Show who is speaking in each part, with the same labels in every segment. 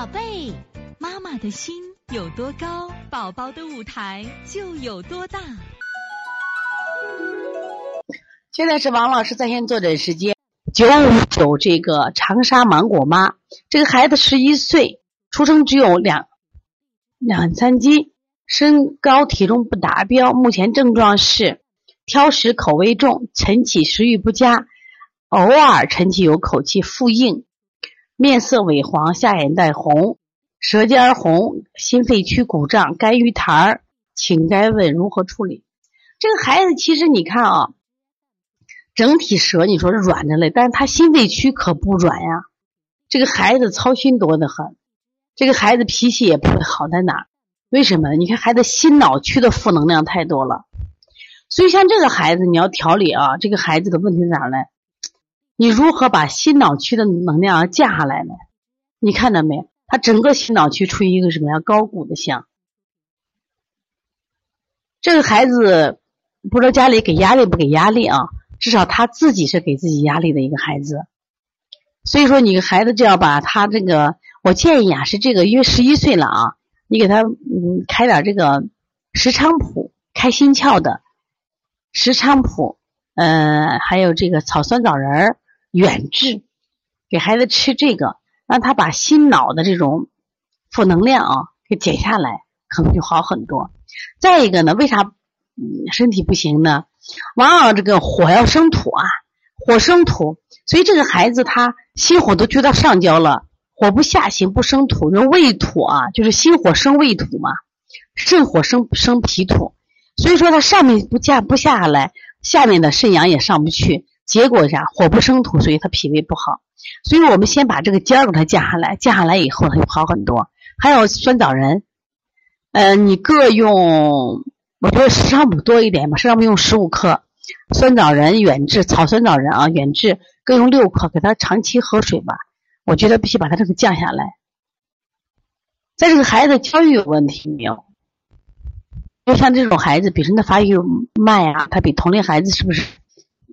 Speaker 1: 宝贝，妈妈的心有多高，宝宝的舞台就有多大。
Speaker 2: 现在是王老师在线坐诊时间，九五九这个长沙芒果妈，这个孩子十一岁，出生只有两两三斤，身高体重不达标，目前症状是挑食、口味重、晨起食欲不佳，偶尔晨起有口气、腹硬，面色萎黄，下眼袋红，舌尖红，心肺区鼓胀，肝郁痰儿，请该问如何处理？这个孩子其实你看啊。整体舌你说是软的嘞，但是他心肺区可不软呀。这个孩子操心多得很，这个孩子脾气也不会好在哪儿？为什么？你看孩子心脑区的负能量太多了，所以像这个孩子你要调理啊，这个孩子的问题在哪儿呢？你如何把心脑区的能量降下来呢？你看到没？他整个心脑区处于一个什么样？高谷的象。这个孩子不知道家里给压力不给压力啊？至少他自己是给自己压力的一个孩子，所以说你孩子就要把他这个，我建议啊是这个，因为十一岁了啊，你给他嗯开点这个石菖蒲开心窍的石菖蒲，呃还有这个草酸枣仁儿远志，给孩子吃这个，让他把心脑的这种负能量啊给减下来，可能就好很多。再一个呢，为啥身体不行呢？往往这个火要生土啊，火生土，所以这个孩子他心火都聚到上焦了，火不下行不生土，那胃土啊，就是心火生胃土嘛，肾火生生脾土，所以说他上面不下不下来，下面的肾阳也上不去，结果啥？火不生土，所以他脾胃不好。所以我们先把这个尖儿给他降下来，降下来以后他就好很多。还有酸枣仁，呃，你各用。我觉得石菖蒲多一点吧，石菖蒲用十五克，酸枣仁、远志、草酸枣仁啊，远志各用六克，给他长期喝水吧。我觉得必须把他这个降下来。在这个孩子教育有问题没有？就像这种孩子，比如说他发育慢呀，他比同龄孩子是不是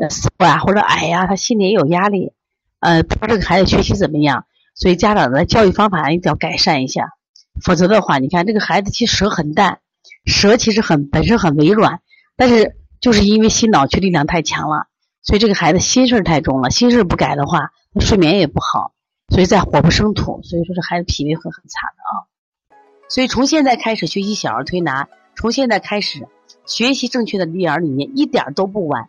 Speaker 2: 呃瘦啊或者矮呀？他心里也有压力，呃，不知道这个孩子学习怎么样？所以家长的教育方法一定要改善一下，否则的话，你看这个孩子其实舌很淡。舌其实很本身很微软，但是就是因为心脑区力量太强了，所以这个孩子心事太重了。心事不改的话，睡眠也不好，所以在火不生土，所以说这孩子脾胃会很惨的啊。所以从现在开始学习小儿推拿，从现在开始学习正确的育儿理念，一点都不晚。